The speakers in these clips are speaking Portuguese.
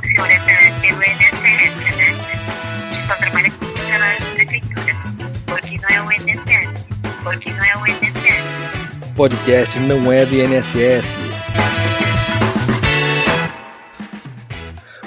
funciona pelo INSS, né? A gente só trabalha com funcionários da prefeitura, porque não é o INSS, porque não é o INSS. Podcast não é do INSS.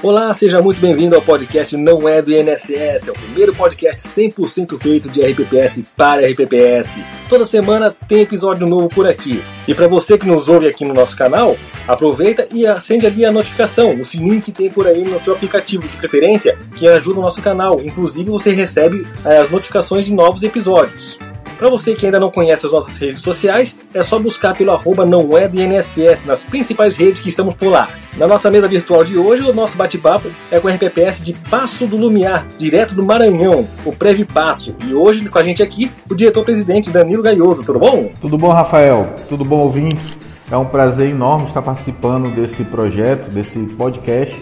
Olá, seja muito bem-vindo ao podcast Não é do INSS, é o primeiro podcast 100% feito de RPPS para RPPS. Toda semana tem episódio novo por aqui. E para você que nos ouve aqui no nosso canal, aproveita e acende ali a notificação, o sininho que tem por aí no seu aplicativo de preferência, que ajuda o nosso canal. Inclusive você recebe eh, as notificações de novos episódios. Para você que ainda não conhece as nossas redes sociais, é só buscar pelo arroba não é do INSS nas principais redes que estamos por lá. Na nossa mesa virtual de hoje, o nosso bate-papo é com o RPPS de Passo do Lumiar, direto do Maranhão, o Previ Passo. E hoje com a gente aqui, o diretor-presidente Danilo Gaioso. Tudo bom? Tudo bom, Rafael? Tudo bom, ouvintes? É um prazer enorme estar participando desse projeto, desse podcast,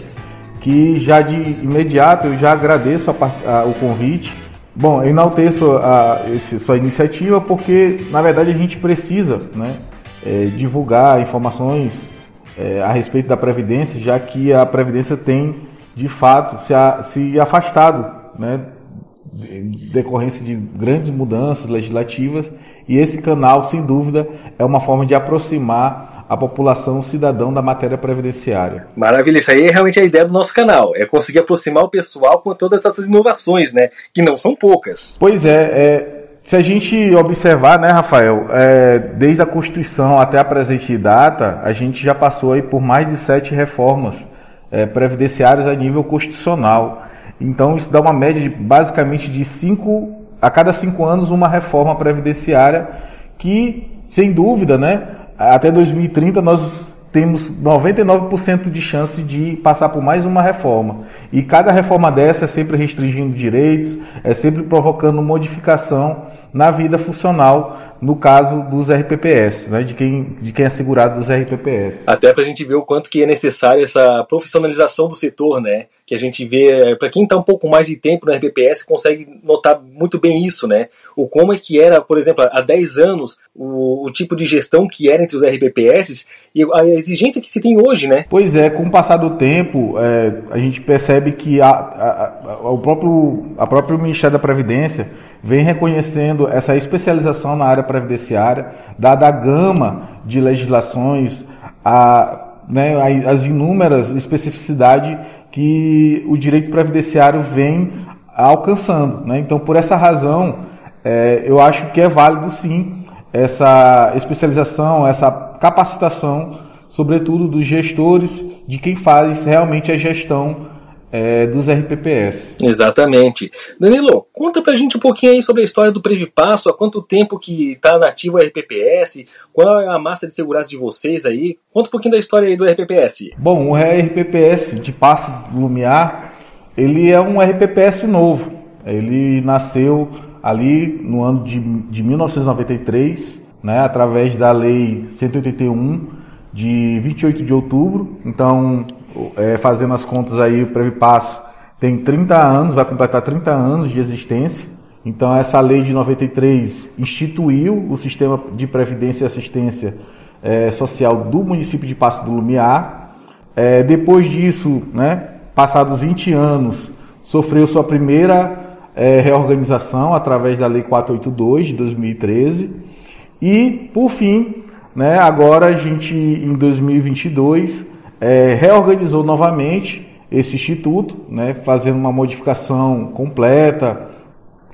que já de imediato eu já agradeço a, a, o convite Bom, eu enalteço a, esse, sua iniciativa porque, na verdade, a gente precisa né, é, divulgar informações é, a respeito da Previdência, já que a Previdência tem, de fato, se, a, se afastado né, de decorrência de grandes mudanças legislativas, e esse canal, sem dúvida, é uma forma de aproximar a população cidadão da matéria previdenciária. Maravilha, isso aí é realmente a ideia do nosso canal, é conseguir aproximar o pessoal com todas essas inovações, né? Que não são poucas. Pois é, é se a gente observar, né, Rafael, é, desde a Constituição até a presente data, a gente já passou aí por mais de sete reformas é, previdenciárias a nível constitucional. Então isso dá uma média de, basicamente de cinco, a cada cinco anos uma reforma previdenciária que, sem dúvida, né, até 2030 nós temos 99% de chance de passar por mais uma reforma. E cada reforma dessa é sempre restringindo direitos, é sempre provocando modificação na vida funcional, no caso dos RPPS, né, de, quem, de quem é segurado dos RPPS. Até para a gente ver o quanto que é necessário essa profissionalização do setor, né? que a gente vê, para quem está um pouco mais de tempo no RPPS, consegue notar muito bem isso, né? O como é que era, por exemplo, há 10 anos, o, o tipo de gestão que era entre os RPPS e a exigência que se tem hoje, né? Pois é, com o passar do tempo, é, a gente percebe que a, a, a, o próprio, a próprio Ministério da Previdência vem reconhecendo essa especialização na área previdenciária, dada a gama de legislações, a, né, as inúmeras especificidades que o direito previdenciário vem alcançando. Né? Então, por essa razão, é, eu acho que é válido sim essa especialização, essa capacitação, sobretudo dos gestores, de quem faz realmente a gestão é, dos RPPS. Exatamente. Danilo, conta pra gente um pouquinho aí sobre a história do Previpasso, há quanto tempo que está nativo o RPPS, qual é a massa de segurança de vocês aí, conta um pouquinho da história aí do RPPS. Bom, o RPPS de Passo Lumiar, ele é um RPPS novo, ele nasceu ali no ano de, de 1993, né, através da Lei 181 de 28 de outubro, então é, fazendo as contas aí, o Previpasso tem 30 anos, vai completar 30 anos de existência. Então essa lei de 93 instituiu o sistema de previdência e assistência é, social do município de Passo do Lumiar. É, depois disso, né, passados 20 anos, sofreu sua primeira é, reorganização através da Lei 482 de 2013. E, por fim, né, agora a gente, em 2022, é, reorganizou novamente esse instituto, né, fazendo uma modificação completa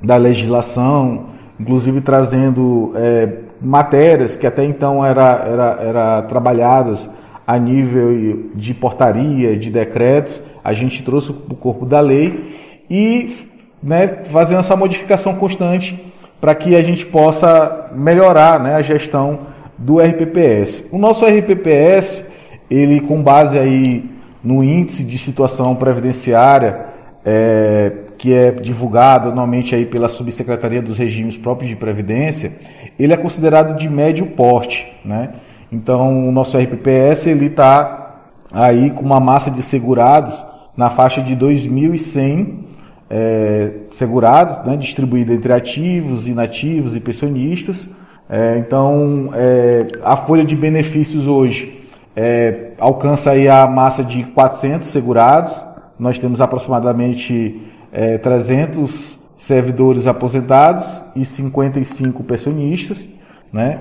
da legislação, inclusive trazendo é, matérias que até então era, era, era trabalhadas a nível de portaria, de decretos, a gente trouxe para o corpo da lei e né, fazendo essa modificação constante para que a gente possa melhorar né, a gestão do RPPS. O nosso RPPS ele com base aí no índice de situação previdenciária é, que é divulgado anualmente aí pela Subsecretaria dos Regimes Próprios de Previdência, ele é considerado de médio porte, né? Então o nosso RPPS ele está aí com uma massa de segurados na faixa de 2.100 é, segurados, né, distribuída entre ativos, inativos e pensionistas. É, então, é, a folha de benefícios hoje é, alcança aí a massa de 400 segurados. Nós temos aproximadamente é, 300 servidores aposentados e 55 pensionistas, né?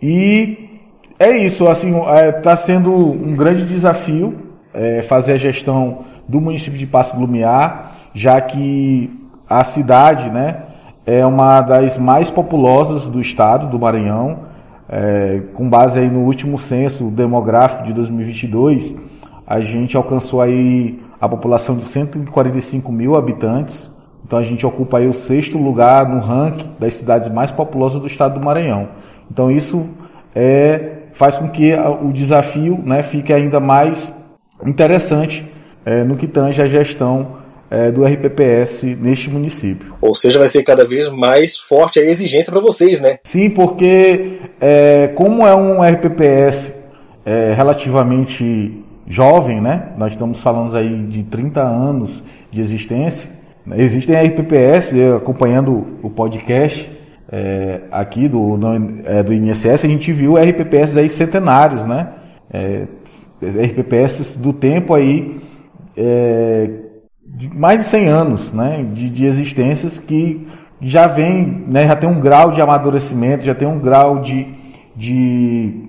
E é isso, assim, está é, tá sendo um grande desafio é, fazer a gestão do município de Passo do Lumiar, já que a cidade, né, é uma das mais populosas do estado do Maranhão, é, com base aí no último censo demográfico de 2022, a gente alcançou aí a população de 145 mil habitantes, então a gente ocupa aí o sexto lugar no ranking das cidades mais populosas do estado do Maranhão. Então isso é, faz com que o desafio né, fique ainda mais interessante é, no que tange a gestão é, do RPPS neste município. Ou seja, vai ser cada vez mais forte a exigência para vocês, né? Sim, porque é, como é um RPPS é, relativamente jovem, né? Nós estamos falando aí de 30 anos de existência. Existem RPPS, acompanhando o podcast é, aqui do, no, é, do INSS, a gente viu RPPS aí centenários, né? É, RPPS do tempo aí é, de mais de 100 anos né, de, de existências que já vem, né, já tem um grau de amadurecimento, já tem um grau de, de,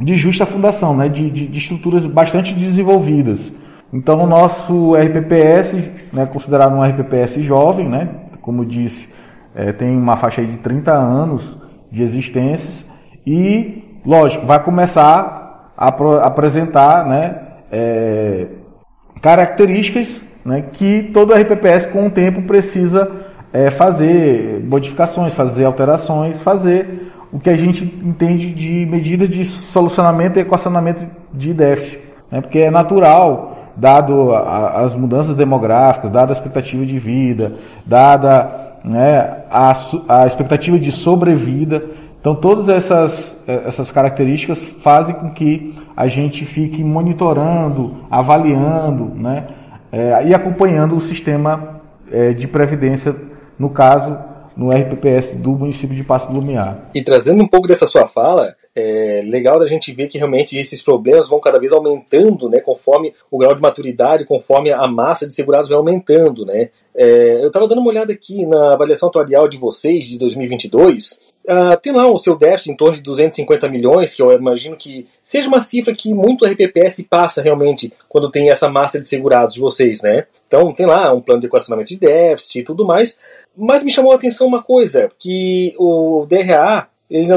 de justa fundação, né, de, de, de estruturas bastante desenvolvidas. Então, o nosso RPPS, né, considerado um RPPS jovem, né, como disse, é, tem uma faixa de 30 anos de existências e, lógico, vai começar a apresentar né, é, características né, que todo RPPS com o tempo precisa é, fazer modificações, fazer alterações, fazer o que a gente entende de medidas de solucionamento e equacionamento de déficit, né, porque é natural, dado a, as mudanças demográficas, dada a expectativa de vida, dada né, a, a expectativa de sobrevida, então todas essas, essas características fazem com que a gente fique monitorando, avaliando, né, é, e acompanhando o sistema é, de previdência, no caso, no RPPS do município de Passo do Lumiar. E trazendo um pouco dessa sua fala, é legal da gente ver que realmente esses problemas vão cada vez aumentando, né, conforme o grau de maturidade, conforme a massa de segurados vai aumentando, né. É, eu estava dando uma olhada aqui na avaliação atuarial de vocês de 2022 Uh, tem lá o seu déficit em torno de 250 milhões, que eu imagino que seja uma cifra que muito RPPS passa realmente quando tem essa massa de segurados de vocês, né? Então tem lá um plano de equacionamento de déficit e tudo mais. Mas me chamou a atenção uma coisa, que o DRA ele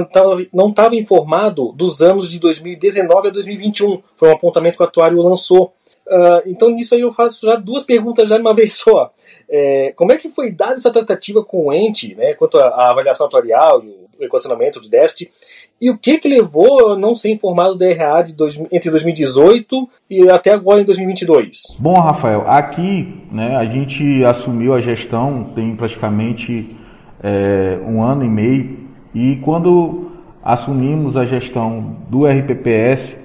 não estava informado dos anos de 2019 a 2021. Foi um apontamento que o atuário lançou. Uh, então, nisso aí eu faço já duas perguntas já de uma vez só. É, como é que foi dada essa tratativa com o ente, né, quanto à avaliação atuarial e o equacionamento de déficit, e o que que levou a não ser informado do DRA de dois, entre 2018 e até agora em 2022? Bom, Rafael, aqui né, a gente assumiu a gestão tem praticamente é, um ano e meio, e quando assumimos a gestão do RPPS,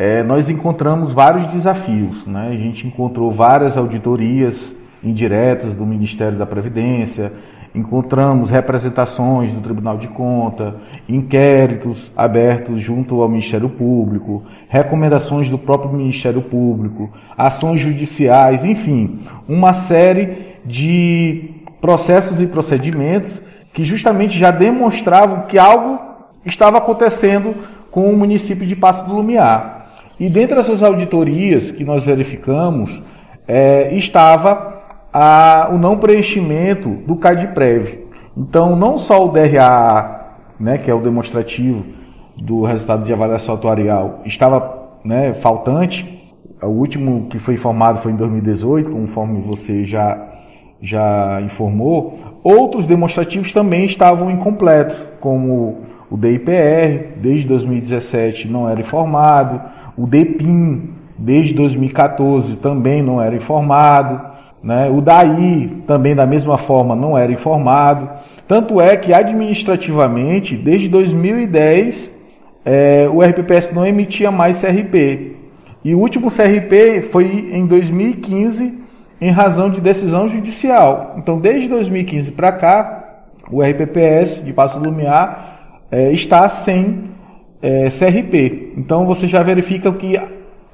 é, nós encontramos vários desafios. Né? A gente encontrou várias auditorias indiretas do Ministério da Previdência, encontramos representações do Tribunal de Conta, inquéritos abertos junto ao Ministério Público, recomendações do próprio Ministério Público, ações judiciais, enfim, uma série de processos e procedimentos que justamente já demonstravam que algo estava acontecendo com o município de Passo do Lumiar. E dentre essas auditorias que nós verificamos, é, estava a, o não preenchimento do CADPREV. Então, não só o DRA, né, que é o demonstrativo do resultado de avaliação atuarial, estava né, faltante. O último que foi informado foi em 2018, conforme você já, já informou. Outros demonstrativos também estavam incompletos, como o DIPR, desde 2017 não era informado o DEPIN, desde 2014, também não era informado. Né? O DAI, também da mesma forma, não era informado. Tanto é que, administrativamente, desde 2010, é, o RPPS não emitia mais CRP. E o último CRP foi em 2015, em razão de decisão judicial. Então, desde 2015 para cá, o RPPS de Passo Lumiar é, está sem é, CRP. Então você já verifica que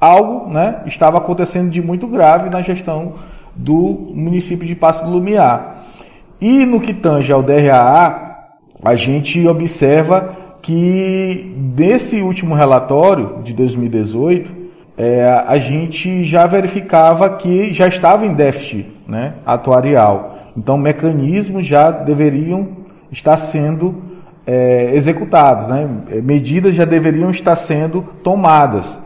algo né, estava acontecendo de muito grave na gestão do município de Passo do Lumiar. E no que tange ao DRAA, a gente observa que desse último relatório de 2018, é, a gente já verificava que já estava em déficit né, atuarial. Então, mecanismos já deveriam estar sendo é, executados, né? medidas já deveriam estar sendo tomadas.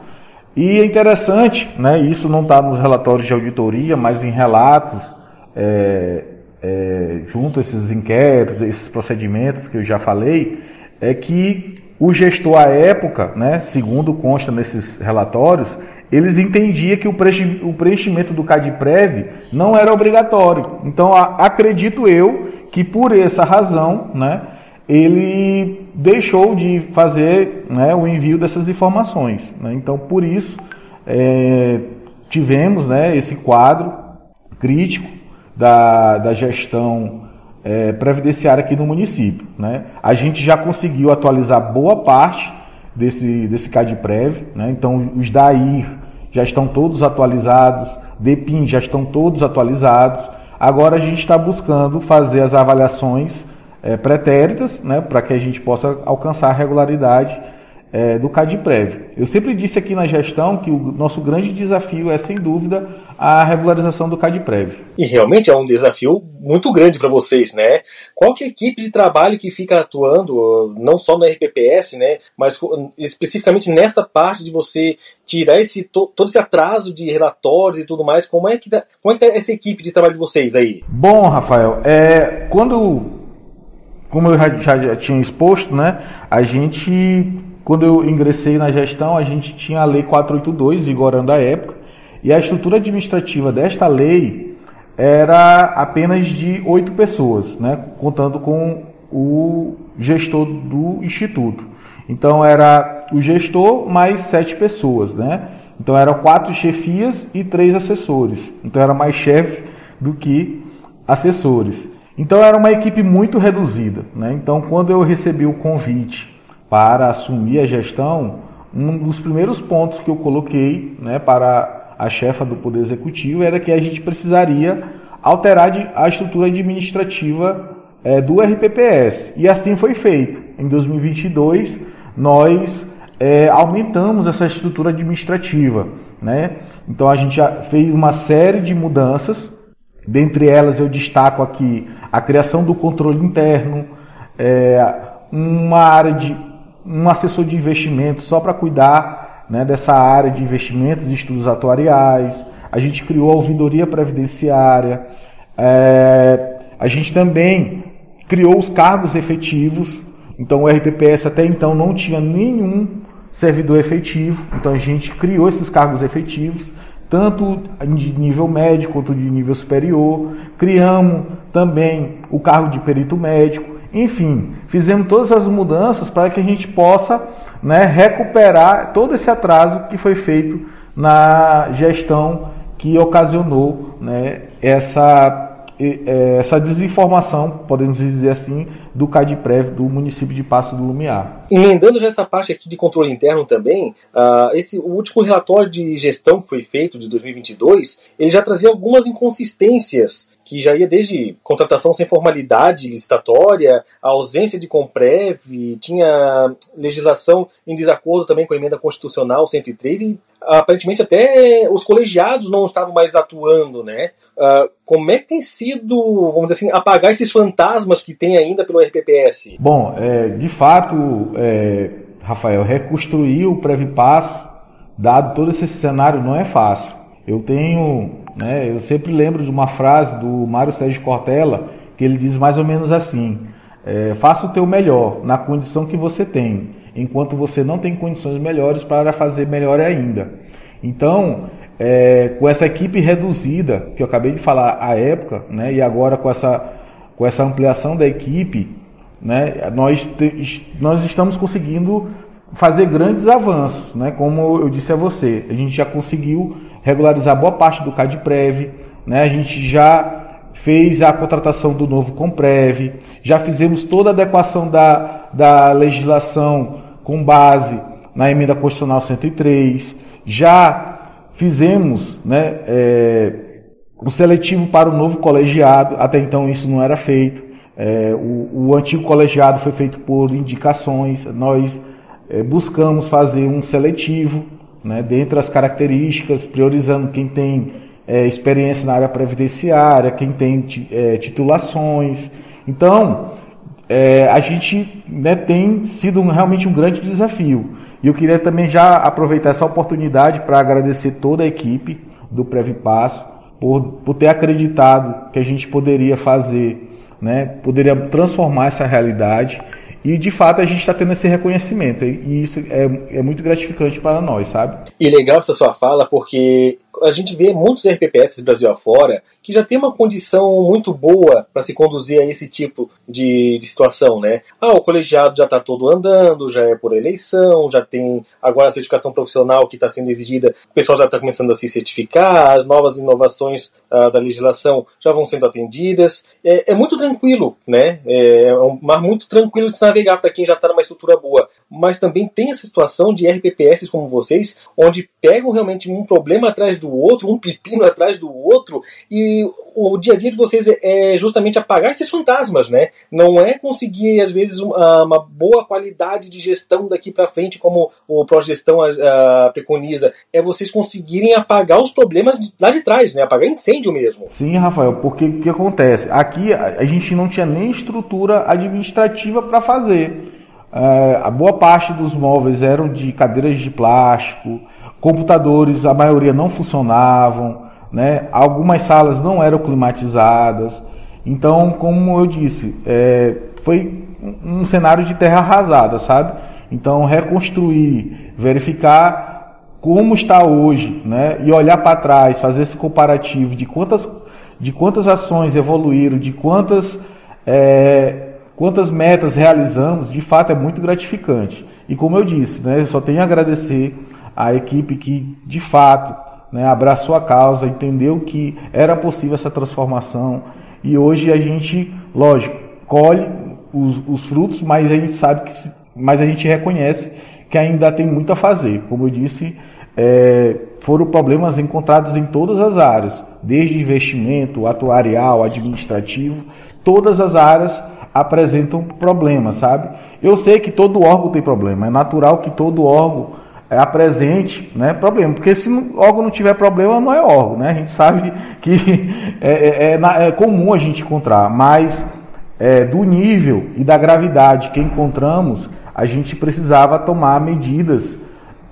E é interessante, né, isso não está nos relatórios de auditoria, mas em relatos, é, é, junto a esses inquéritos, esses procedimentos que eu já falei, é que o gestor à época, né, segundo consta nesses relatórios, eles entendiam que o preenchimento do CADPREV não era obrigatório. Então, acredito eu que por essa razão, né, ele deixou de fazer né, o envio dessas informações. Né? Então, por isso, é, tivemos né, esse quadro crítico da, da gestão é, previdenciária aqui no município. Né? A gente já conseguiu atualizar boa parte desse, desse CADPREV, né? então os DAIR já estão todos atualizados, DEPIN já estão todos atualizados. Agora a gente está buscando fazer as avaliações é, pretéritas, né, para que a gente possa alcançar a regularidade é, do CADPREV. Eu sempre disse aqui na gestão que o nosso grande desafio é, sem dúvida, a regularização do CADPREV. E realmente é um desafio muito grande para vocês, né? Qual que é a equipe de trabalho que fica atuando, não só no RPPS, né, mas especificamente nessa parte de você tirar esse, todo esse atraso de relatórios e tudo mais, como é que tá, como é que tá essa equipe de trabalho de vocês aí? Bom, Rafael, é, quando como eu já, já, tinha exposto, né, a gente, quando eu ingressei na gestão, a gente tinha a Lei 482 vigorando à época, e a estrutura administrativa desta lei era apenas de oito pessoas, né, contando com o gestor do instituto. Então era o gestor mais sete pessoas, né? Então eram quatro chefias e três assessores. Então era mais chefe do que assessores. Então era uma equipe muito reduzida. Né? Então, quando eu recebi o convite para assumir a gestão, um dos primeiros pontos que eu coloquei né, para a chefa do Poder Executivo era que a gente precisaria alterar a estrutura administrativa é, do RPPS. E assim foi feito. Em 2022, nós é, aumentamos essa estrutura administrativa. Né? Então, a gente fez uma série de mudanças. Dentre elas, eu destaco aqui a criação do controle interno, é, uma área de um assessor de investimentos só para cuidar né, dessa área de investimentos e estudos atuariais. A gente criou a ouvidoria previdenciária. É, a gente também criou os cargos efetivos. Então o RPPS até então não tinha nenhum servidor efetivo. Então a gente criou esses cargos efetivos tanto de nível médio quanto de nível superior. Criamos também o cargo de perito médico. Enfim, fizemos todas as mudanças para que a gente possa né, recuperar todo esse atraso que foi feito na gestão que ocasionou né, essa essa desinformação, podemos dizer assim, do CADPREV do município de Passo do Lumiar. Emendando essa parte aqui de controle interno também, uh, esse o último relatório de gestão que foi feito de 2022, ele já trazia algumas inconsistências que já ia desde contratação sem formalidade licitatória, ausência de Comprev, tinha legislação em desacordo também com a emenda constitucional 103 e aparentemente até os colegiados não estavam mais atuando, né? Uh, como é que tem sido, vamos dizer assim, apagar esses fantasmas que tem ainda pelo RPPS? Bom, é, de fato, é, Rafael, reconstruir o Previpasso, dado todo esse cenário, não é fácil. Eu tenho né? Eu sempre lembro de uma frase do Mário Sérgio Cortella, que ele diz mais ou menos assim: é, faça o teu melhor na condição que você tem, enquanto você não tem condições melhores para fazer melhor ainda. Então, é, com essa equipe reduzida, que eu acabei de falar à época, né, e agora com essa, com essa ampliação da equipe, né, nós, te, nós estamos conseguindo fazer grandes avanços, né, como eu disse a você. A gente já conseguiu regularizar boa parte do CADPREV, né? a gente já fez a contratação do novo Comprev, já fizemos toda a adequação da, da legislação com base na emenda constitucional 103, já fizemos né, é, o seletivo para o novo colegiado, até então isso não era feito. É, o, o, antigo colegiado foi feito por indicações, nós é, buscamos fazer um seletivo, né, dentre as características, priorizando quem tem é, experiência na área previdenciária, quem tem é, titulações. Então, é, a gente né, tem sido realmente um grande desafio. E eu queria também já aproveitar essa oportunidade para agradecer toda a equipe do Previpasso por, por ter acreditado que a gente poderia fazer, né, poderia transformar essa realidade e de fato a gente está tendo esse reconhecimento e isso é, é muito gratificante para nós, sabe? E legal essa sua fala porque a gente vê muitos RPPS Brasil afora que já tem uma condição muito boa para se conduzir a esse tipo de, de, situação, né? Ah, o colegiado já está todo andando, já é por eleição, já tem agora a certificação profissional que está sendo exigida, o pessoal já está começando a se certificar, as novas inovações ah, da legislação já vão sendo atendidas. É, é muito tranquilo, né? É, é um mar muito tranquilo de se navegar para quem já está numa estrutura boa. Mas também tem essa situação de RPPS como vocês, onde pegam realmente um problema atrás do outro, um pepino atrás do outro, e o dia a dia de vocês é, é justamente apagar esses fantasmas, né? Não é conseguir, às vezes, uma, boa qualidade de gestão daqui para frente, como o Progestão a, preconiza, é vocês conseguirem apagar os problemas lá de trás, né? Apagar incêndio mesmo. Sim, Rafael, porque o que acontece? Aqui a gente não tinha nem estrutura administrativa para fazer. É, a boa parte dos móveis eram de cadeiras de plástico, computadores, a maioria não funcionavam, né? algumas salas não eram climatizadas. Então, como eu disse, é, foi um cenário de terra arrasada, sabe? Então, reconstruir, verificar como está hoje, né? E olhar para trás, fazer esse comparativo de quantas, de quantas ações evoluíram, de quantas, é, quantas metas realizamos, de fato é muito gratificante. E como eu disse, né? Eu só tenho a agradecer a equipe que, de fato, né, abraçou a causa, entendeu que era possível essa transformação e hoje a gente, lógico, colhe os, os frutos, mas a gente sabe que, mas a gente reconhece que ainda tem muito a fazer. Como eu disse, é, foram problemas encontrados em todas as áreas, desde investimento, atuarial, administrativo, todas as áreas apresentam problemas, sabe? Eu sei que todo órgão tem problema, é natural que todo órgão apresente né, problema. Porque se o órgão não tiver problema, não é órgão. Né? A gente sabe que é, é, é, é comum a gente encontrar, mas é, do nível e da gravidade que encontramos, a gente precisava tomar medidas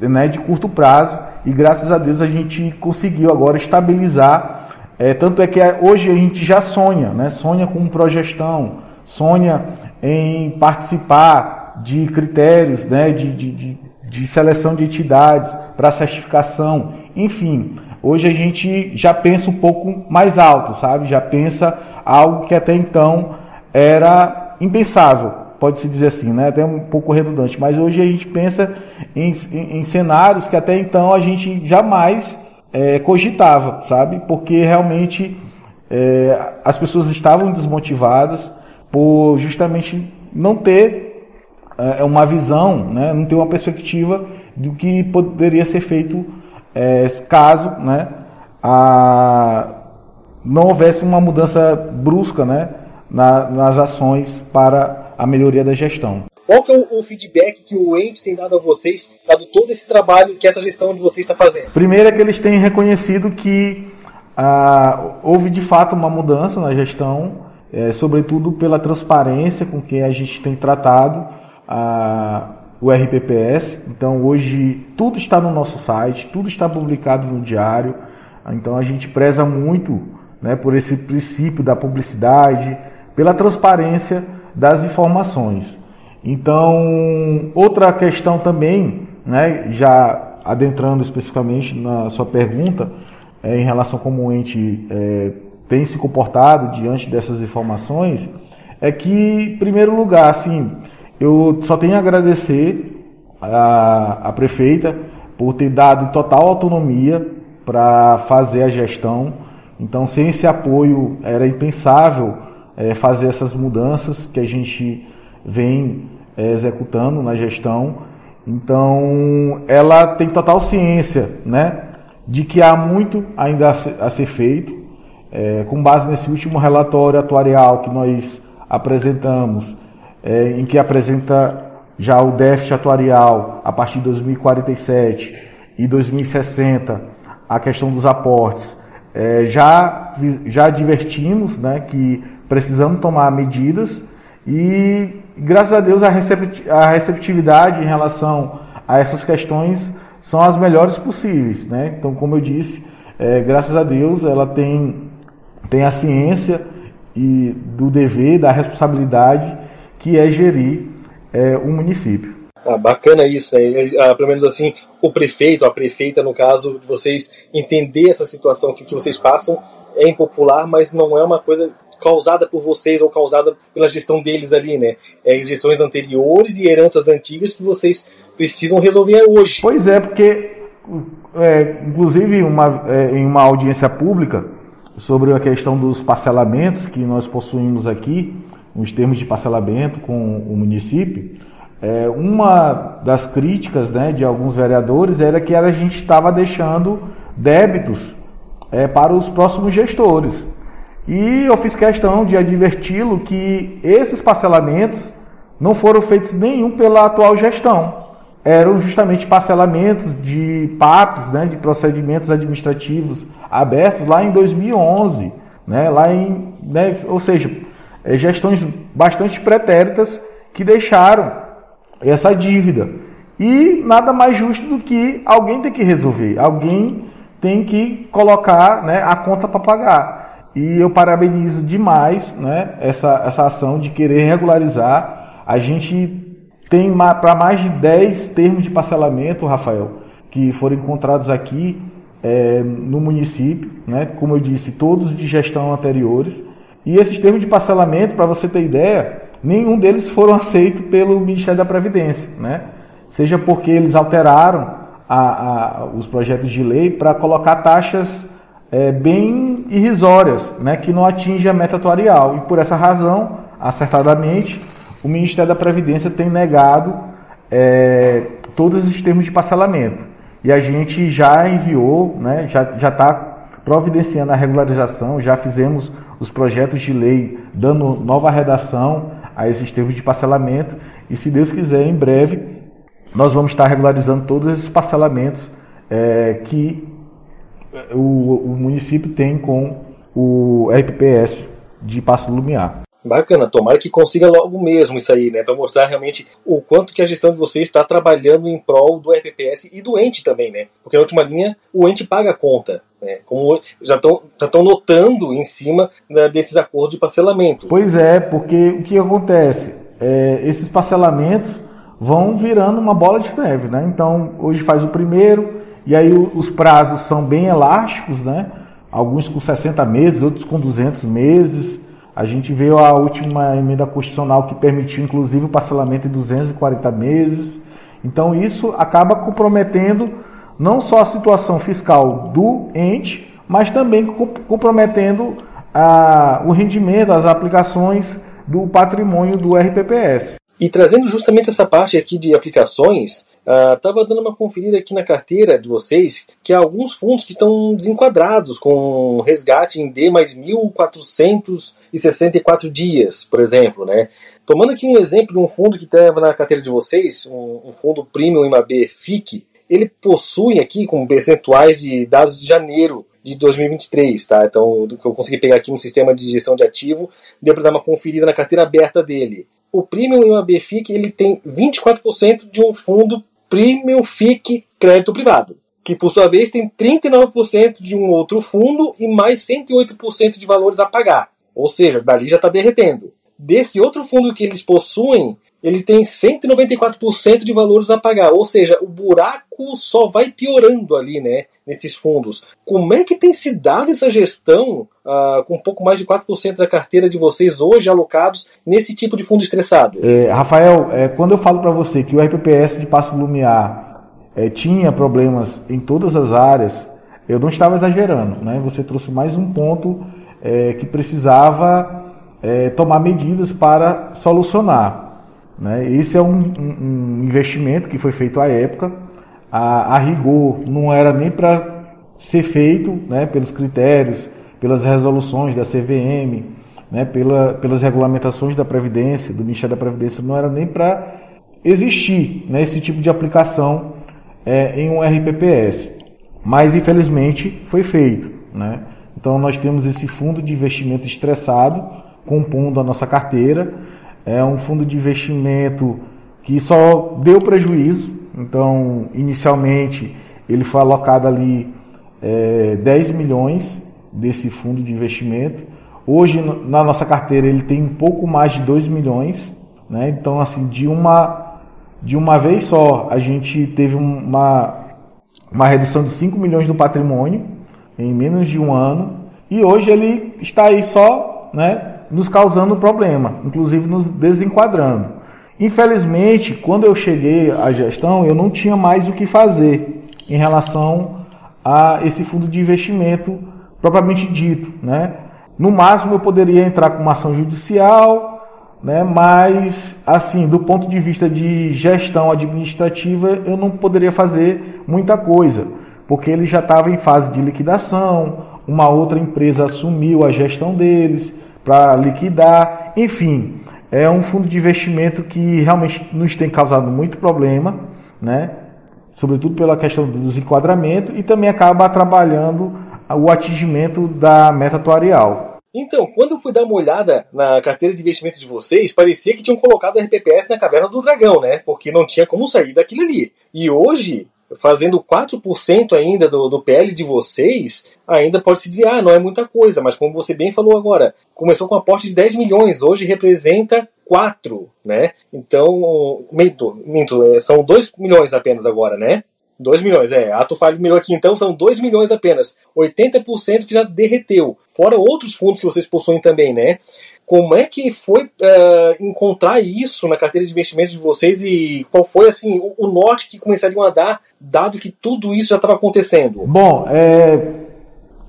né, de curto prazo e graças a Deus a gente conseguiu agora estabilizar. É, tanto é que hoje a gente já sonha, né, sonha com progestão, sonha em participar de critérios né, de, de, de de seleção de entidades para certificação, enfim. Hoje a gente já pensa um pouco mais alto, sabe? Já pensa algo que até então era impensável, pode-se dizer assim, né? Até um pouco redundante, mas hoje a gente pensa em, em, em cenários que até então a gente jamais é, cogitava, sabe? Porque realmente é, as pessoas estavam desmotivadas por justamente não ter é, é uma visão, né, não tem uma perspectiva do que poderia ser feito é, caso né, a, não houvesse uma mudança brusca né, na, nas ações para a melhoria da gestão. Qual que é o, o, feedback que o ente tem dado a vocês, dado todo esse trabalho que essa gestão de vocês está fazendo? Primeiro é que eles têm reconhecido que ah, houve de fato uma mudança na gestão, é, sobretudo pela transparência com que a gente tem tratado a, o RPPS. Então hoje tudo está no nosso site, tudo está publicado no diário. Então a gente preza muito né, por esse princípio da publicidade, pela transparência das informações. Então, outra questão também, né, já adentrando especificamente na sua pergunta, é, em relação a como o ente é, tem se comportado diante dessas informações, é que, em primeiro lugar, assim, eu só tenho a agradecer a, a prefeita por ter dado total autonomia para fazer a gestão. Então, sem esse apoio, era impensável é, fazer essas mudanças que a gente vem é, executando na gestão. Então, ela tem total ciência, né, de que há muito ainda a ser, a ser feito. É, com base nesse último relatório atuarial que nós apresentamos, é, em que apresenta já o déficit atuarial a partir de 2047 e 2060, a questão dos aportes, é, já, já advertimos né, que precisamos tomar medidas e, graças a Deus, a receptividade em relação a essas questões são as melhores possíveis. Né? Então, como eu disse, é, graças a Deus, ela tem, tem a ciência e do dever, da responsabilidade que é gerir é, o município. Ah, bacana isso, né? Ah, pelo menos assim, o prefeito, a prefeita, no caso, vocês entender essa situação que, que vocês passam é impopular, mas não é uma coisa causada por vocês ou causada pela gestão deles ali, né? É gestões anteriores e heranças antigas que vocês precisam resolver hoje. Pois é, porque, é, inclusive, uma, é, em uma audiência pública sobre a questão dos parcelamentos que nós possuímos aqui, os termos de parcelamento com o município, é, uma das críticas né, de alguns vereadores era que a gente estava deixando débitos é, para os próximos gestores. E eu fiz questão de adverti-lo que esses parcelamentos não foram feitos nenhum pela atual gestão. Eram justamente parcelamentos de PAPs, né, de procedimentos administrativos abertos lá em 2011, né, lá em, né, ou seja, gestões bastante pretéritas que deixaram essa dívida. E nada mais justo do que alguém tem que resolver, alguém tem que colocar né, a conta para pagar. E eu parabenizo demais né, essa, essa ação de querer regularizar. A gente tem para mais de 10 termos de parcelamento, Rafael, que foram encontrados aqui é, no município, né, como eu disse, todos de gestão anteriores. E esses termos de parcelamento, para você ter ideia, nenhum deles foram aceitos pelo Ministério da Previdência, né? Seja porque eles alteraram a, a, os projetos de lei para colocar taxas é, bem irrisórias, né? Que não atingem a meta atuarial. E por essa razão, acertadamente, o Ministério da Previdência tem negado é, todos esses termos de parcelamento. E a gente já enviou, né? Já está providenciando a regularização, já fizemos os projetos de lei dando nova redação a esses termos de parcelamento e, se Deus quiser, em breve nós vamos estar regularizando todos esses parcelamentos é, que o, o, município tem com o RPPS de Passo Lumiar. Bacana, tomara que consiga logo mesmo isso aí, né? Para mostrar realmente o quanto que a gestão de vocês está trabalhando em prol do RPPS e do ente também, né? Porque na última linha o ente paga a conta. Né? Como já estão já notando em cima né, desses acordos de parcelamento. Pois é, porque o que acontece? É, esses parcelamentos vão virando uma bola de neve, né? Então hoje faz o primeiro e aí os prazos são bem elásticos, né? Alguns com 60 meses, outros com 200 meses. A gente viu a última emenda constitucional que permitiu, inclusive, o parcelamento em 240 meses. Então, isso acaba comprometendo não só a situação fiscal do ente, mas também comprometendo o rendimento, as aplicações do patrimônio do RPPS. E trazendo justamente essa parte aqui de aplicações, estava uh, dando uma conferida aqui na carteira de vocês que há alguns fundos que estão desenquadrados com resgate em D mais 1.464 dias, por exemplo. Né? Tomando aqui um exemplo de um fundo que estava na carteira de vocês, um, um fundo Premium IMAB FIC, ele possui aqui com percentuais de dados de janeiro de 2023, tá? Então, eu consegui pegar aqui um sistema de gestão de ativo, deu para dar uma conferida na carteira aberta dele. O Premium IMAB FIC ele tem 24% de um fundo Premium FIC crédito privado, que por sua vez tem 39% de um outro fundo e mais 108% de valores a pagar. Ou seja, dali já está derretendo. Desse outro fundo que eles possuem, ele tem 194% de valores a pagar, ou seja, o buraco só vai piorando ali, né, nesses fundos. Como é que tem se dado essa gestão uh, com um pouco mais de 4% da carteira de vocês hoje alocados nesse tipo de fundo estressado? É, Rafael, é, quando eu falo para você que o RPPS de Passo Lumiar é, tinha problemas em todas as áreas, eu não estava exagerando, né? Você trouxe mais um ponto é, que precisava é, tomar medidas para solucionar. Né? Esse é um, um, um, investimento que foi feito à época. A, a rigor não era nem para ser feito né, pelos critérios, pelas resoluções da CVM, né, pela, pelas regulamentações da Previdência, do Ministério da Previdência, não era nem para existir né, esse tipo de aplicação é, em um RPPS. Mas, infelizmente, foi feito. Né? Então, nós temos esse fundo de investimento estressado, compondo a nossa carteira. É um fundo de investimento que só deu prejuízo. Então, inicialmente, ele foi alocado ali é, 10 milhões desse fundo de investimento. Hoje, na nossa carteira, ele tem um pouco mais de 2 milhões. Né? Então, assim, de uma, de uma vez só, a gente teve uma, uma redução de 5 milhões do patrimônio em menos de um ano. E hoje ele está aí só né, nos causando problema, inclusive nos desenquadrando. Infelizmente, quando eu cheguei à gestão, eu não tinha mais o que fazer em relação a esse fundo de investimento propriamente dito. Né? No máximo, eu poderia entrar com uma ação judicial, né? mas, assim, do ponto de vista de gestão administrativa, eu não poderia fazer muita coisa, porque ele já estava em fase de liquidação, uma outra empresa assumiu a gestão deles para liquidar, enfim, é um fundo de investimento que realmente nos tem causado muito problema, né? sobretudo pela questão do desenquadramento e também acaba trabalhando o atingimento da meta atuarial. Então, quando eu fui dar uma olhada na carteira de investimento de vocês, parecia que tinham colocado o RPPS na caverna do dragão, né? Porque não tinha como sair daquilo ali. E hoje, fazendo 4% ainda do, do PL de vocês, ainda pode se dizer, ah, não é muita coisa, mas como você bem falou agora, começou com aporte de 10 milhões, hoje representa 4, né? Então, minto, minto, é, são 2 milhões apenas agora, né? 2 milhões, é. Ato falho meu aqui, então são 2 milhões apenas. 80% que já derreteu. Fora outros fundos que vocês possuem também, né? Como é que foi uh, encontrar isso na carteira de investimentos de vocês e qual foi assim o, o norte que começariam a dar, dado que tudo isso já estava acontecendo? Bom, é,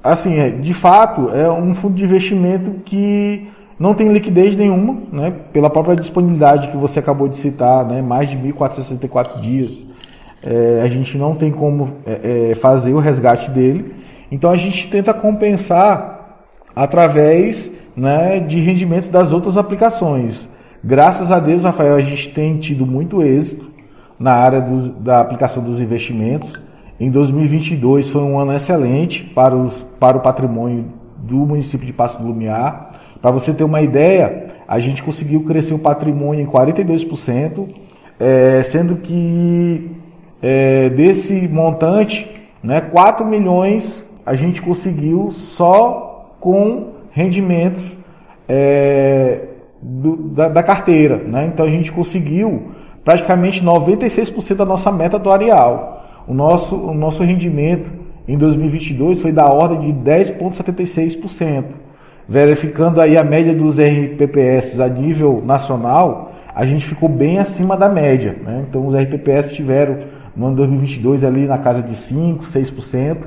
assim, é, de fato, é um fundo de investimento que não tem liquidez nenhuma, né? Pela própria disponibilidade que você acabou de citar, né? Mais de 1.464 dias é, a gente não tem como é, é, fazer o resgate dele. Então a gente tenta compensar através né, de rendimentos das outras aplicações. Graças a Deus, Rafael, a gente tem tido muito êxito na área dos, da aplicação dos investimentos. Em 2022 foi um ano excelente para, os, para o patrimônio do município de Passo do Lumiar. Para você ter uma ideia, a gente conseguiu crescer o patrimônio em 42%, é, sendo que é, desse montante, né, 4 milhões a gente conseguiu só com rendimentos é, do, da, da, carteira. Né? Então a gente conseguiu praticamente 96% da nossa meta atuarial. O nosso, o nosso rendimento em 2022 foi da ordem de 10,76%. Verificando aí a média dos RPPS a nível nacional, a gente ficou bem acima da média. Né? Então os RPPS tiveram no ano 2022 ali na casa de 5, 6%,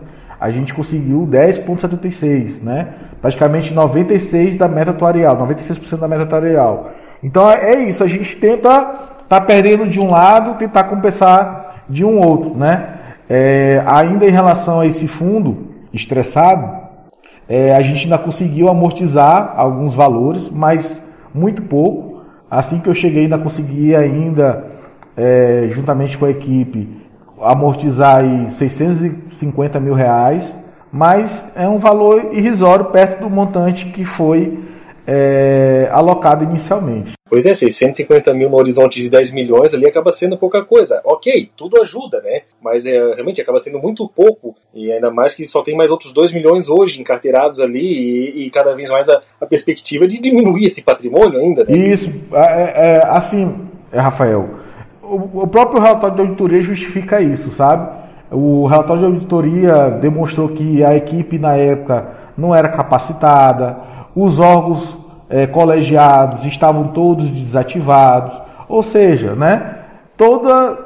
a gente conseguiu 10,76%, né? Praticamente 96% da meta atuarial, 96% da meta atuarial. Então é isso, a gente tenta tá perdendo de um lado, tentar compensar de um outro, né? É, ainda em relação a esse fundo estressado, é, a gente ainda conseguiu amortizar alguns valores, mas muito pouco. Assim que eu cheguei, ainda consegui ainda, é, juntamente com a equipe, amortizar aí 650 mil reais, mas é um valor irrisório perto do montante que foi é, alocado inicialmente. Pois é, 650 mil no horizonte de 10 milhões ali acaba sendo pouca coisa. Ok, tudo ajuda, né? Mas é, realmente acaba sendo muito pouco, e ainda mais que só tem mais outros 2 milhões hoje encarteirados ali, e, e cada vez mais a, a, perspectiva de diminuir esse patrimônio ainda. Né? Isso, é, é, assim, é, Rafael, o próprio relatório de auditoria justifica isso, sabe? O relatório de auditoria demonstrou que a equipe na época não era capacitada, os órgãos é, colegiados estavam todos desativados, ou seja, né, toda,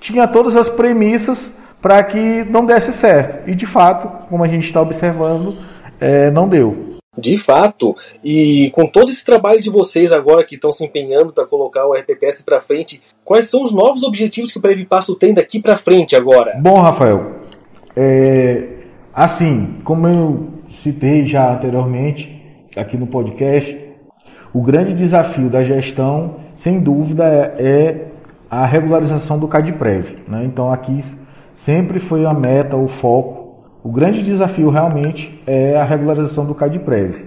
tinha todas as premissas para que não desse certo. E de fato, como a gente está observando, é, não deu. De fato, e com todo esse trabalho de vocês agora que estão se empenhando para colocar o RPPS para frente, quais são os novos objetivos que o Previpasso tem daqui para frente agora? Bom, Rafael, é, assim, como eu citei já anteriormente aqui no podcast, o grande desafio da gestão, sem dúvida, é, é a regularização do CADPREV. Né? Então, aqui sempre foi a meta, o foco o grande desafio realmente é a regularização do CADPREV.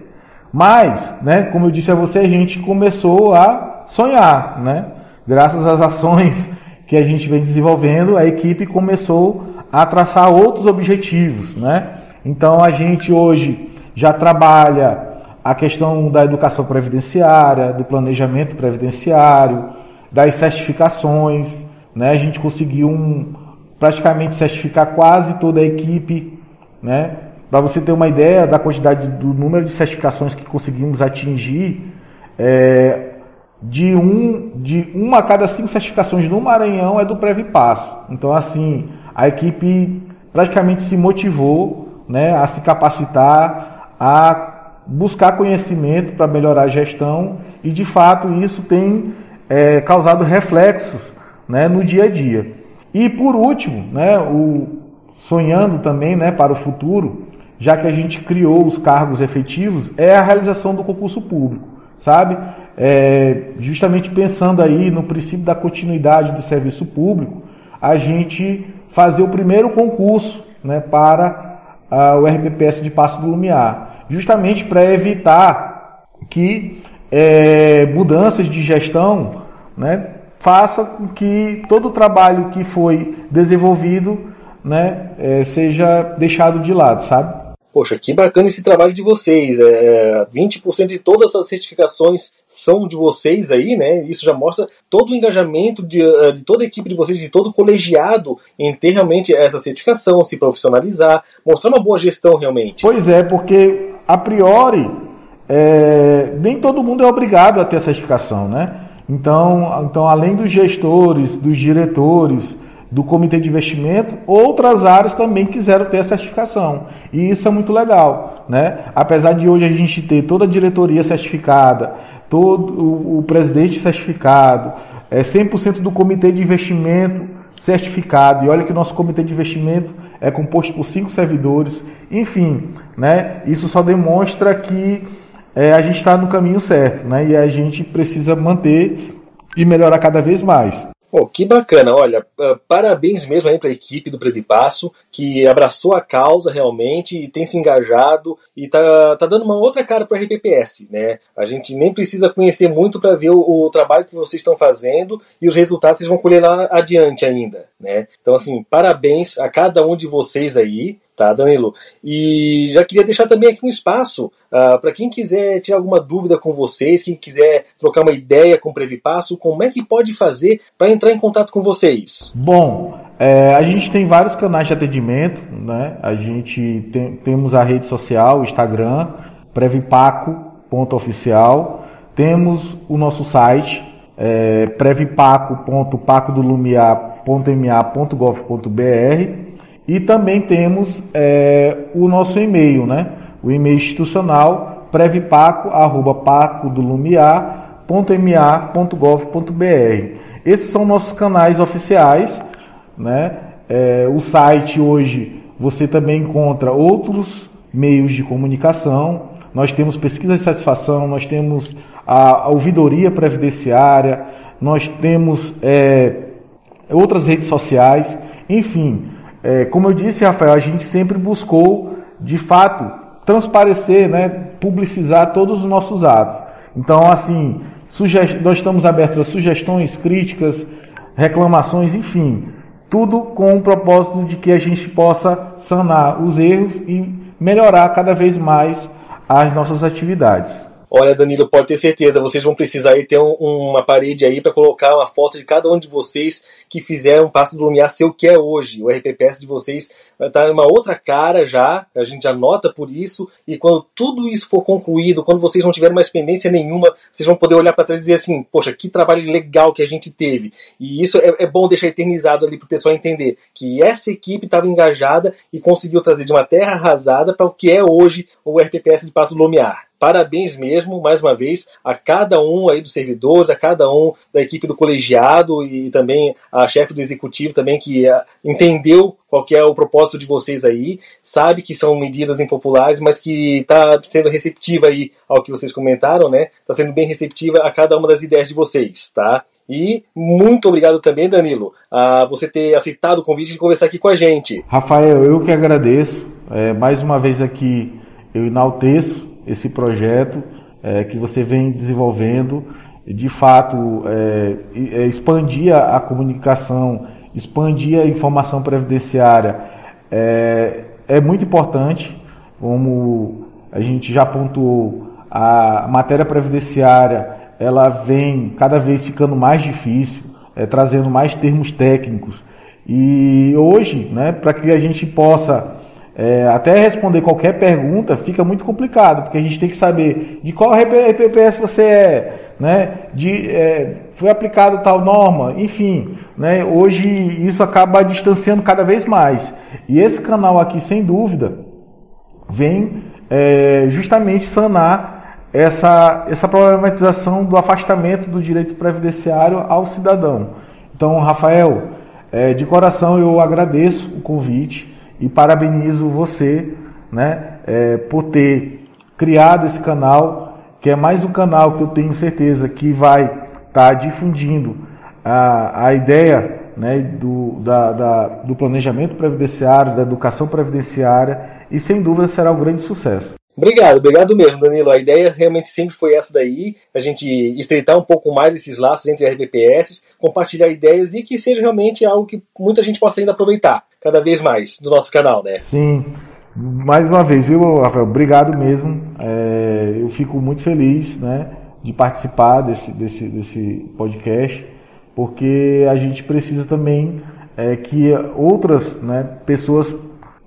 Mas, né, como eu disse a você, a gente começou a sonhar, né? Graças às ações que a gente vem desenvolvendo, a equipe começou a traçar outros objetivos, né? Então a gente hoje já trabalha a questão da educação previdenciária, do planejamento previdenciário, das certificações, né? A gente conseguiu um, praticamente certificar quase toda a equipe né? Para você ter uma ideia da quantidade do número de certificações que conseguimos atingir, é, de, um, de uma a cada cinco certificações no Maranhão é do Previpasso. Então, assim, a equipe praticamente se motivou né, a se capacitar, a buscar conhecimento para melhorar a gestão e, de fato, isso tem é, causado reflexos né, no dia a dia. E, por último, né, o, sonhando também né, para o futuro, já que a gente criou os cargos efetivos, é a realização do concurso público, sabe? É, justamente pensando aí no princípio da continuidade do serviço público, a gente fazer o primeiro concurso né, para uh, o RPPS de Passo do Lumiar, justamente para evitar que é, mudanças de gestão né, faça com que todo o trabalho que foi desenvolvido né, é, seja deixado de lado, sabe? Poxa, que bacana esse trabalho de vocês. É, 20% de todas as certificações são de vocês aí, né? Isso já mostra todo o engajamento de, é, de toda a equipe de vocês, de todo o colegiado em ter realmente essa certificação, se profissionalizar, mostrar uma boa gestão realmente. Pois é, porque a priori é, nem todo mundo é obrigado a ter a certificação, né? Então, então além dos gestores, dos diretores, do comitê de investimento, outras áreas também quiseram ter a certificação. E isso é muito legal. Né? Apesar de hoje a gente ter toda a diretoria certificada, todo o, presidente certificado, é 100% do comitê de investimento certificado. E olha que o nosso comitê de investimento é composto por cinco servidores. Enfim, né? isso só demonstra que é, a gente está no caminho certo né? e a gente precisa manter e melhorar cada vez mais. Pô, que bacana, olha, uh, parabéns mesmo aí para a equipe do Previpasso, que abraçou a causa realmente e tem se engajado e tá, tá dando uma outra cara para a RPPS, né? A gente nem precisa conhecer muito para ver o, o, trabalho que vocês estão fazendo e os resultados vocês vão colher lá adiante ainda, né? Então, assim, parabéns a cada um de vocês aí, tá, Danilo? E já queria deixar também aqui um espaço uh, para quem quiser tirar alguma dúvida com vocês, quem quiser trocar uma ideia com o Previpasso, como é que pode fazer para entrar em contato com vocês? Bom, é, a gente tem vários canais de atendimento, né? A gente tem, temos a rede social, o Instagram, previpaco.oficial, temos o nosso site, é, previpaco.pacodolumiar.ma.gov.br e também temos é, o nosso e-mail, né? O e-mail institucional previpaco@pacodolumiar.ma.gov.br. Esses são nossos canais oficiais, né? É, o site hoje você também encontra outros meios de comunicação. Nós temos pesquisa de satisfação, nós temos a, a ouvidoria previdenciária, nós temos é, outras redes sociais, enfim. É, como eu disse, Rafael, a gente sempre buscou, de fato, transparecer, né, publicizar todos os nossos atos. Então, assim, nós estamos abertos a sugestões, críticas, reclamações, enfim, tudo com o propósito de que a gente possa sanar os erros e melhorar cada vez mais as nossas atividades. Olha, Danilo, pode ter certeza, vocês vão precisar ter um, uma parede aí para colocar uma foto de cada um de vocês que fizeram o Passo do Lumiar ser o que é hoje. O RPPS de vocês vai estar uma outra cara já, a gente já nota por isso, e quando tudo isso for concluído, quando vocês não tiverem mais pendência nenhuma, vocês vão poder olhar para trás e dizer assim, poxa, que trabalho legal que a gente teve. E isso é, é bom deixar eternizado ali para o pessoal entender que essa equipe estava engajada e conseguiu trazer de uma terra arrasada para o que é hoje o RPPS de Passo do Lumiar. Parabéns mesmo, mais uma vez, a cada um aí dos servidores, a cada um da equipe do colegiado e também a chefe do executivo também que uh, entendeu qual é o propósito de vocês aí, sabe que são medidas impopulares, mas que está sendo receptiva aí ao que vocês comentaram, né? Está sendo bem receptiva a cada uma das ideias de vocês, tá? E muito obrigado também, Danilo, a você ter aceitado o convite de conversar aqui com a gente. Rafael, eu que agradeço. É, mais uma vez aqui eu enalteço esse projeto é, que você vem desenvolvendo, de fato, é, é, expandir a comunicação, expandir a informação previdenciária é, é muito importante, como a gente já pontuou, a matéria previdenciária ela vem cada vez ficando mais difícil, é, trazendo mais termos técnicos. E hoje, né, para que a gente possa é, até responder qualquer pergunta fica muito complicado, porque a gente tem que saber de qual RPPS você é, né? De, é, foi aplicado tal norma, enfim, né? Hoje isso acaba distanciando cada vez mais. E esse canal aqui, sem dúvida, vem é, justamente sanar essa, essa problematização do afastamento do direito previdenciário ao cidadão. Então, Rafael, é, de coração eu agradeço o convite e parabenizo você né, é, por ter criado esse canal, que é mais um canal que eu tenho certeza que vai estar tá difundindo a, a ideia né, do, da, da, do planejamento previdenciário, da educação previdenciária e sem dúvida será um grande sucesso. Obrigado, obrigado mesmo, Danilo. A ideia realmente sempre foi essa daí, a gente estreitar um pouco mais esses laços entre RBPS, compartilhar ideias e que seja realmente algo que muita gente possa ainda aproveitar cada vez mais do nosso canal, né? Sim. Mais uma vez, viu, Rafael? Obrigado mesmo. É, eu fico muito feliz, né, de participar desse, desse, desse podcast, porque a gente precisa também é, que outras né, pessoas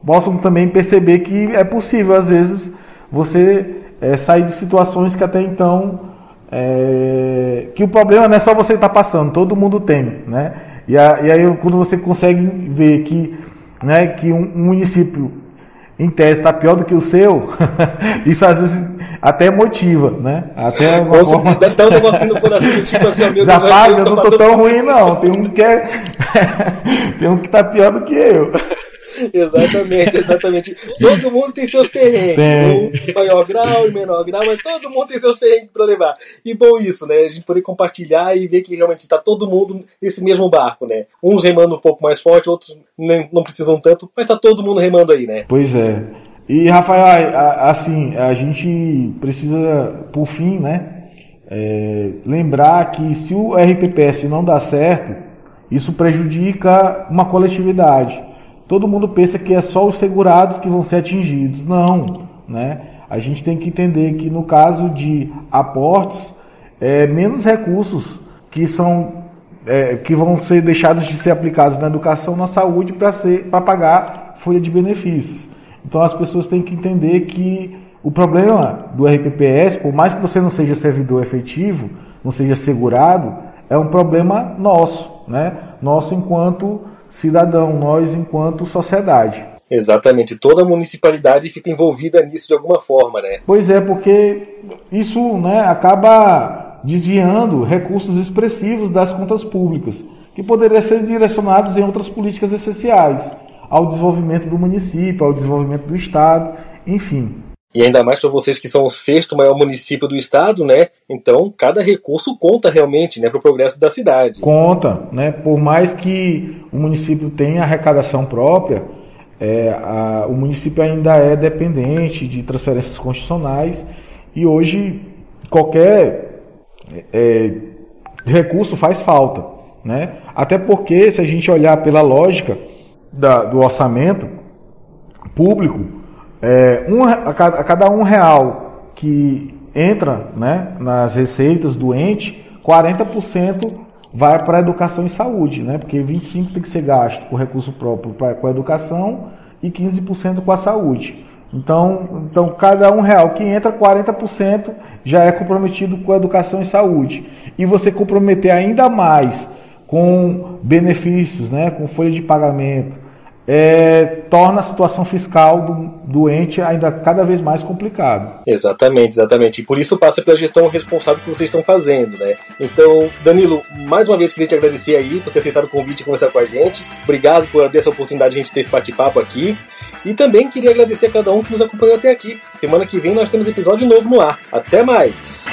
possam também perceber que é possível, às vezes, você é, sair de situações que até então é, que o problema não é só você estar tá passando, todo mundo tem, né? E, a, e, aí quando você consegue ver que, né, que um, um município em tese está pior do que o seu, isso às vezes até motiva, né? Até uma forma... Dá tanto assim no coração, tipo assim, amigo, Rapaz, eu não tô tão ruim não, tem um que é... tem um que tá pior do que eu. exatamente, exatamente. Todo mundo tem seus terrenos. Em maior grau, em menor grau, mas todo mundo tem seus terrenos para levar. E bom isso, né? A gente poder compartilhar e ver que realmente está todo mundo nesse mesmo barco, né? Uns remando um pouco mais forte, outros não precisam tanto, mas está todo mundo remando aí, né? Pois é. E Rafael, assim, a gente precisa, por fim, né? É, lembrar que se o RPPS não dá certo, isso prejudica uma coletividade. Todo mundo pensa que é só os segurados que vão ser atingidos. Não, né? A gente tem que entender que no caso de aportes, é, menos recursos que são é, que vão ser deixados de ser aplicados na educação, na saúde para ser para pagar folha de benefícios. Então as pessoas têm que entender que o problema do RPPS, por mais que você não seja servidor efetivo, não seja segurado, é um problema nosso, né? Nosso enquanto cidadão, nós enquanto sociedade. Exatamente, toda a municipalidade fica envolvida nisso de alguma forma, né? Pois é, porque isso né, acaba desviando recursos expressivos das contas públicas, que poderiam ser direcionados em outras políticas essenciais, ao desenvolvimento do município, ao desenvolvimento do Estado, enfim. E ainda mais para vocês que são o sexto maior município do estado, né? Então, cada recurso conta realmente, né, para o progresso da cidade. Conta, né? Por mais que o município tenha arrecadação própria, é, a, o município ainda é dependente de transferências constitucionais e hoje qualquer é, recurso faz falta, né? Até porque se a gente olhar pela lógica da, do orçamento público é, um, a, cada, a cada um real que entra né, nas receitas do ente, 40% vai para a educação e saúde, né? Porque 25% tem que ser gasto com recurso próprio pra, com a educação e 15% com a saúde. Então, então, cada um real que entra, 40% já é comprometido com a educação e saúde. E você comprometer ainda mais com benefícios, né, com folha de pagamento, é, torna a situação fiscal do doente ainda cada vez mais complicado. Exatamente, exatamente. E por isso passa pela gestão responsável que vocês estão fazendo, né? Então, Danilo, mais uma vez queria te agradecer aí por ter aceitado o convite e conversar com a gente. Obrigado por abrir essa oportunidade de a gente ter esse bate-papo aqui. E também queria agradecer a cada um que nos acompanhou até aqui. Semana que vem nós temos episódio novo no ar. Até mais!